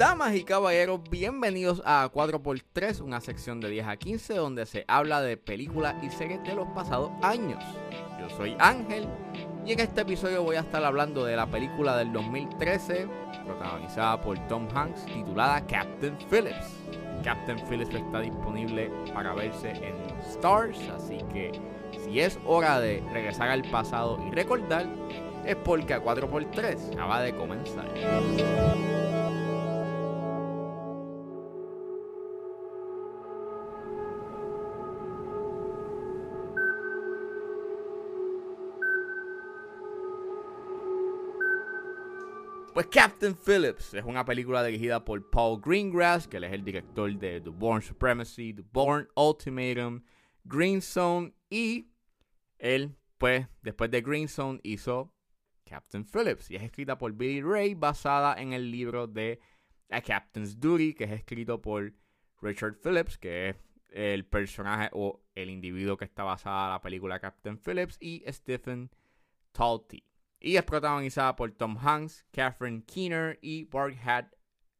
Damas y caballeros, bienvenidos a 4x3, una sección de 10 a 15 donde se habla de películas y series de los pasados años. Yo soy Ángel y en este episodio voy a estar hablando de la película del 2013, protagonizada por Tom Hanks, titulada Captain Phillips. Captain Phillips está disponible para verse en Stars, así que si es hora de regresar al pasado y recordar, es porque a 4x3 acaba de comenzar. Pues Captain Phillips es una película dirigida por Paul Greengrass, que él es el director de The Born Supremacy, The Born Ultimatum, Green Zone y él, pues, después de Green Zone hizo Captain Phillips y es escrita por Billy Ray basada en el libro de A Captain's Duty, que es escrito por Richard Phillips, que es el personaje o el individuo que está basada en la película Captain Phillips, y Stephen Talty. Y es protagonizada por Tom Hanks, Catherine Keener y Barkhad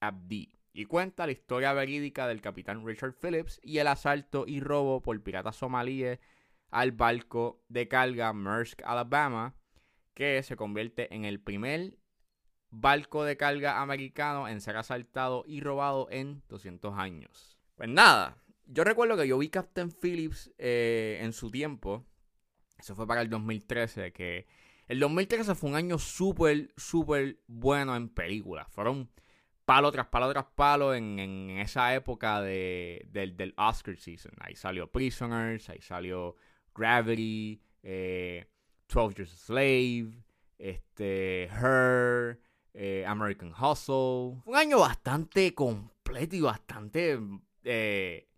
Abdi. Y cuenta la historia verídica del capitán Richard Phillips y el asalto y robo por piratas somalíes al barco de carga Maersk Alabama, que se convierte en el primer barco de carga americano en ser asaltado y robado en 200 años. Pues nada, yo recuerdo que yo vi Captain Phillips eh, en su tiempo, eso fue para el 2013, que el 2013 fue un año súper, súper bueno en películas. Fueron palo tras palo tras palo en, esa época de, del, Oscar season. Ahí salió Prisoners, ahí salió Gravity, eh, 12 Years a Slave, este, Her, eh, American Hustle. Un año bastante completo y bastante eh,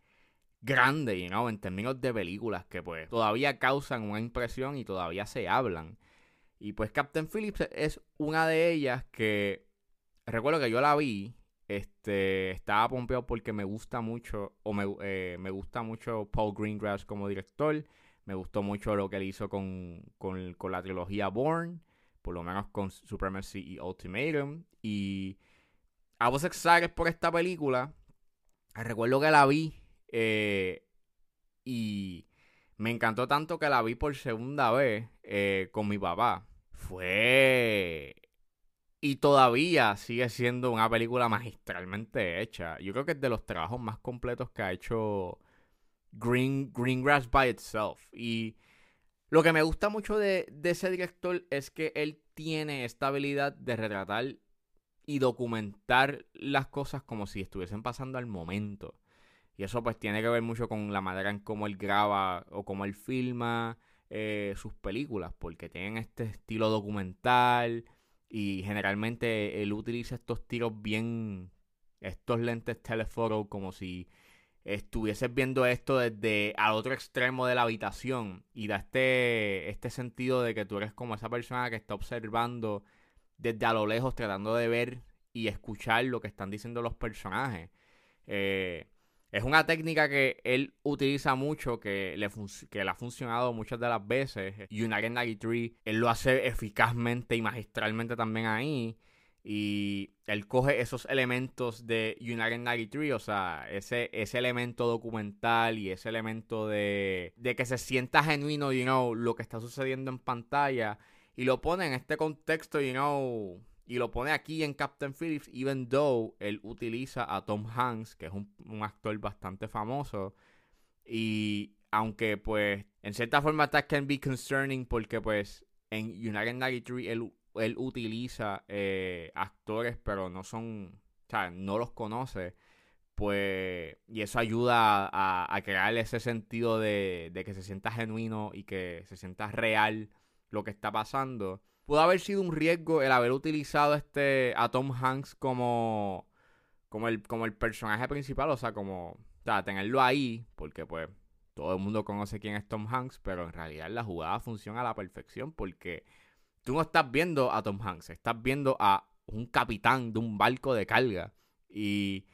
grande, you know, en términos de películas que pues todavía causan una impresión y todavía se hablan. Y pues Captain Phillips es una de ellas que recuerdo que yo la vi. Este, estaba pompeado porque me gusta mucho, o me, eh, me gusta mucho Paul Greengrass como director. Me gustó mucho lo que él hizo con, con, con la trilogía Born, por lo menos con Supremacy y Ultimatum. Y I was excited por esta película. Recuerdo que la vi eh, y me encantó tanto que la vi por segunda vez eh, con mi papá fue y todavía sigue siendo una película magistralmente hecha. Yo creo que es de los trabajos más completos que ha hecho Green, Greengrass by itself. Y lo que me gusta mucho de, de, ese director es que él tiene esta habilidad de retratar y documentar las cosas como si estuviesen pasando al momento. Y eso pues tiene que ver mucho con la manera en cómo él graba o cómo él filma eh, sus películas, porque tienen este estilo documental y generalmente él utiliza estos tiros bien, estos lentes telephoto como si estuvieses viendo esto desde al otro extremo de la habitación y da este, este sentido de que tú eres como esa persona que está observando desde a lo lejos tratando de ver y escuchar lo que están diciendo los personajes. Eh, es una técnica que él utiliza mucho, que le, que le ha funcionado muchas de las veces. United 93, él lo hace eficazmente y magistralmente también ahí. Y él coge esos elementos de United 93, o sea, ese, ese elemento documental y ese elemento de, de que se sienta genuino, you know, lo que está sucediendo en pantalla. Y lo pone en este contexto, you know, y lo pone aquí en Captain Phillips, even though él utiliza a Tom Hanks, que es un, actor bastante famoso. Y aunque pues en cierta forma that can be concerning porque pues en United 93 él, él utiliza eh, actores pero no son, o sea, no los conoce. Pues, y eso ayuda a, crear ese sentido de que se sienta genuino y que se sienta real lo que está pasando pudo haber sido un riesgo el haber utilizado este a Tom Hanks como, como, el, como el personaje principal, o sea, como, o sea, tenerlo ahí, porque pues todo el mundo conoce quién es Tom Hanks, pero en realidad la jugada funciona a la perfección porque tú no estás viendo a Tom Hanks, estás viendo a un capitán de un barco de carga y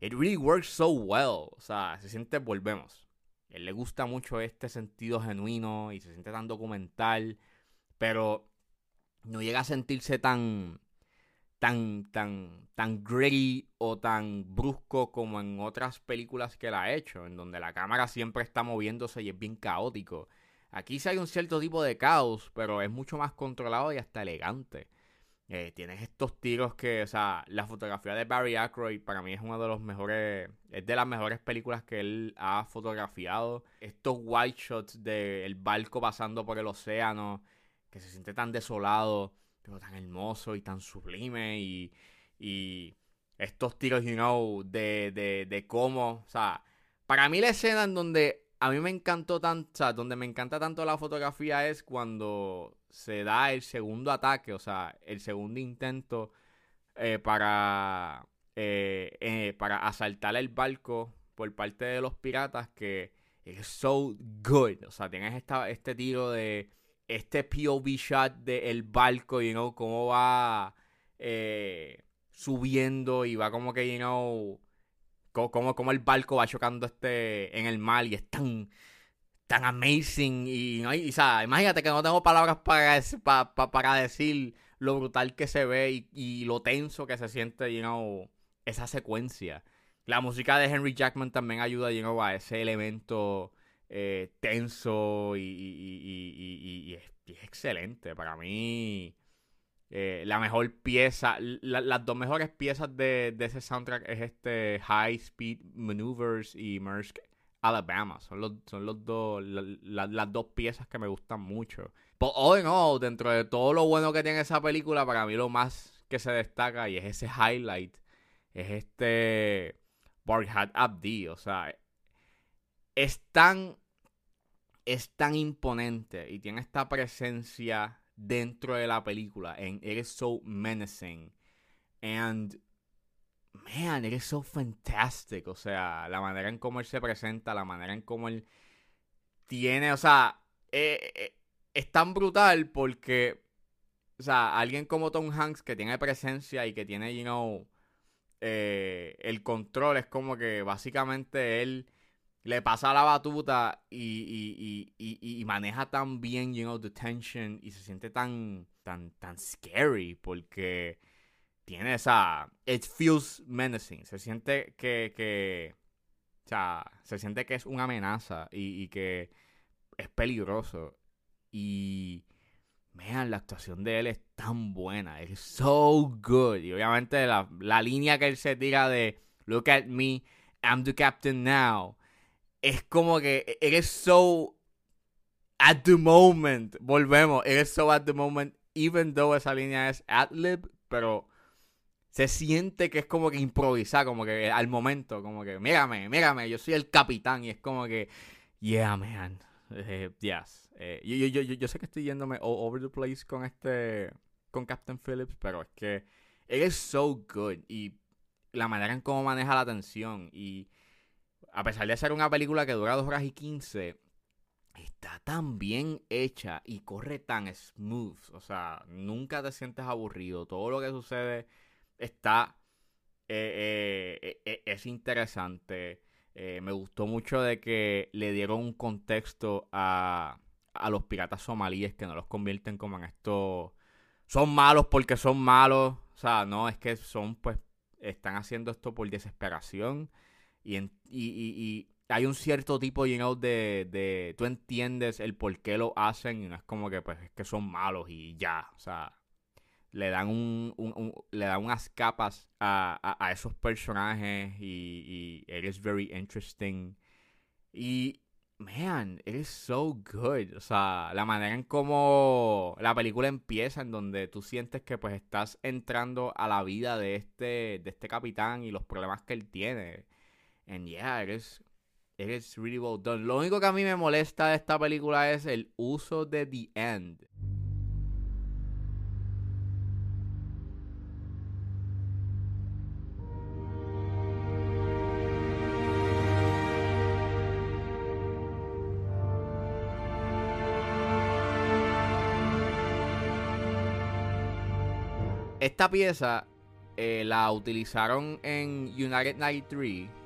it really works so well, o sea, se siente, volvemos. Él le gusta mucho este sentido genuino y se siente tan documental, pero no llega a sentirse tan tan, tan, tan gritty o tan brusco como en otras películas que la ha hecho, en donde la cámara siempre está moviéndose y es bien caótico. Aquí sí hay un cierto tipo de caos, pero es mucho más controlado y hasta elegante. Eh, tienes estos tiros que, o sea, la fotografía de Barry Ackroyd para mí es uno de los mejores, es de las mejores películas que él ha fotografiado. Estos white shots del barco pasando por el océano, que se siente tan desolado, pero tan hermoso y tan sublime y, y estos tiros, you know, de, de, de cómo, o sea, para mí la escena en donde a mí me encantó tanto, o sea, donde me encanta tanto la fotografía es cuando se da el segundo ataque, o sea, el segundo intento eh, para, eh, eh, para asaltar el barco por parte de los piratas que es so good. O sea, tienes esta, este tiro de este POV shot del barco, you know, cómo va subiendo y va como que, you know, como, como el barco va chocando este en el mar y es tan tan amazing. Y, y, o imagínate que no tengo palabras para, para decir lo brutal que se ve y, lo tenso que se siente, you know, esa secuencia. La música de Henry Jackman también ayuda, you know, a ese elemento eh, tenso y, es, excelente. Para mí, eh, la mejor pieza, las dos mejores piezas de, ese soundtrack es este High Speed Maneuvers y Mersk Alabama. Son los, son los dos, las dos piezas que me gustan mucho. Pero all in all, dentro de todo lo bueno que tiene esa película, para mí lo más que se destaca y es ese highlight, es este Barhat Abdi. O sea, es tan, es tan imponente y tiene esta presencia dentro de la película. And it is so menacing. And man, eres so fantastic. O sea, la manera en cómo él se presenta, la manera en cómo él tiene, o sea, eh, eh, es tan brutal porque, o sea, alguien como Tom Hanks que tiene presencia y que tiene, you know, eh, el control es como que básicamente él le pasa la batuta y, y, maneja tan bien, you know, the tension y se siente tan, tan, tan scary porque tiene esa. It feels menacing. Se siente que. que o sea, se siente que es una amenaza y, que es peligroso. Y. Vean, la actuación de él es tan buena. Es so good. Y obviamente la, la línea que él se tira de Look at me, I'm the captain now. Es como que eres so at the moment. Volvemos. Eres so at the moment. Even though esa línea es ad lib. Pero se siente que es como que improvisar, como que al momento, como que, mírame, mírame, yo soy el capitán y es como que, yeah, man, eh, yes. Eh, yo, yo, yo, sé que estoy yéndome over the place con este, con Captain Phillips, pero es que él es so good y la manera en cómo maneja la tensión y a pesar de ser una película que dura dos horas y quince, está tan bien hecha y corre tan smooth, o sea, nunca te sientes aburrido, todo lo que sucede está, eh, eh, eh, es interesante. me gustó mucho de que le dieron un contexto a, a los piratas somalíes que no los convierten como en esto. Son malos porque son malos. O sea, no, es que son, pues, están haciendo esto por desesperación. Y, y, y, hay un cierto tipo, you know, de, de. Tú entiendes el por qué lo hacen y no es como que, pues, es que son malos y ya. O sea, le dan un, le dan unas capas a, a, esos personajes y, y it is very interesting y man it is so good o sea la manera en cómo la película empieza en donde tú sientes que pues estás entrando a la vida de este de este capitán y los problemas que él tiene and yeah it is it is really well done. Lo único que a mí me molesta de esta película es el uso de the end. Esta pieza eh, la utilizaron en United 93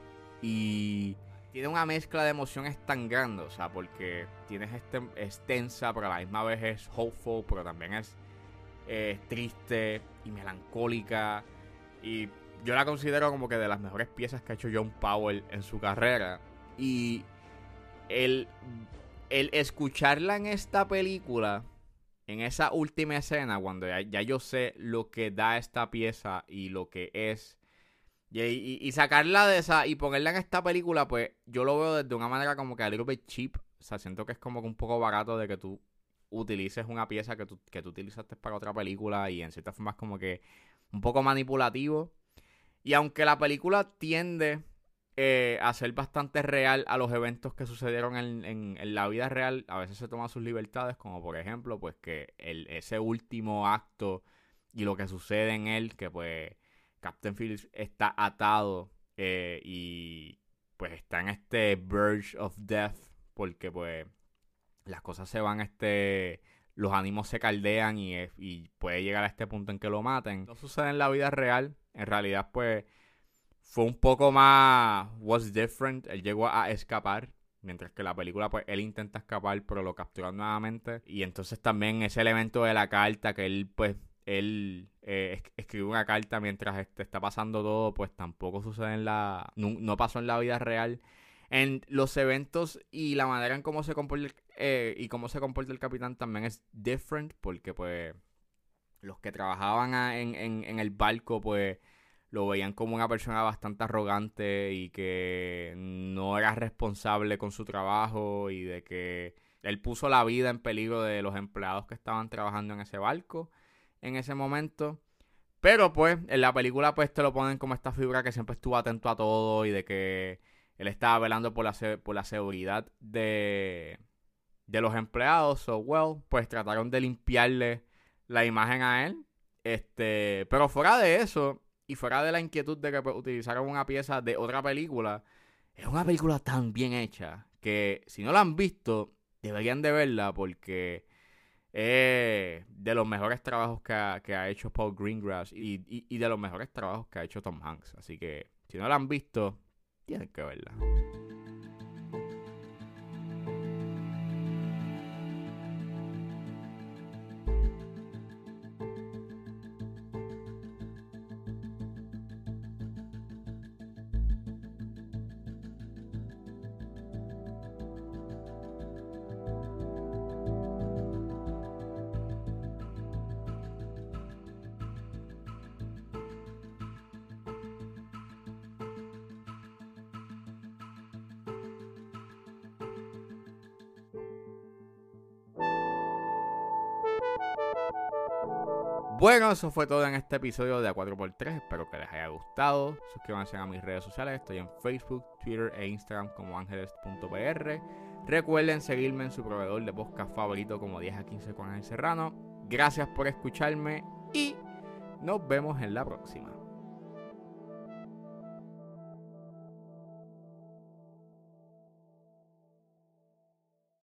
y tiene una mezcla de emociones tan grande, o sea, porque tienes este, es tensa, pero a la misma vez es hopeful, pero también es triste y melancólica. Y yo la considero como que de las mejores piezas que ha hecho John Powell en su carrera. Y el, el escucharla en esta película, en esa última escena, cuando ya, yo sé lo que da esta pieza y lo que es. Y, sacarla de esa y ponerla en esta película, pues yo lo veo desde una manera como que a little bit cheap. O sea, siento que es como que un poco barato de que tú utilices una pieza que tú, que tú utilizaste para otra película y en cierta forma es como que un poco manipulativo. Y aunque la película tiende eh, a ser bastante real a los eventos que sucedieron en, la vida real, a veces se toman sus libertades, como por ejemplo, pues que el, ese último acto y lo que sucede en él, que pues Captain Phillips está atado eh, y pues está en este verge of death, porque pues las cosas se van, este, los ánimos se caldean y, y puede llegar a este punto en que lo maten. No sucede en la vida real, en realidad pues fue un poco más was different. Él llegó a escapar. Mientras que la película, pues, él intenta escapar, pero lo capturan nuevamente. Y entonces también ese elemento de la carta, que él, pues, él eh, escribe una carta mientras este, está pasando todo, pues tampoco sucede en la... No, pasó en la vida real. En los eventos y la manera en cómo se comporta eh, y cómo se comporta el capitán también es different, porque, pues, los que trabajaban en, en el barco, pues lo veían como una persona bastante arrogante y que no era responsable con su trabajo y de que él puso la vida en peligro de los empleados que estaban trabajando en ese barco en ese momento. Pero pues en la película pues te lo ponen como esta figura que siempre estuvo atento a todo y de que él estaba velando por la, por la seguridad de, de los empleados. So well, pues trataron de limpiarle la imagen a él. Este, pero fuera de eso, y fuera de la inquietud de que pues, utilizaron una pieza de otra película, es una película tan bien hecha que si no la han visto, deberían de verla porque es de los mejores trabajos que ha, hecho Paul Greengrass y, y de los mejores trabajos que ha hecho Tom Hanks. Así que si no la han visto, tienen que verla. Bueno, eso fue todo en este episodio de A4x3. Espero que les haya gustado. Suscríbanse a mis redes sociales. Estoy en Facebook, Twitter e Instagram como ángeles.pr. Recuerden seguirme en su proveedor de podcast favorito como 10 a 15 con el Serrano. Gracias por escucharme y nos vemos en la próxima.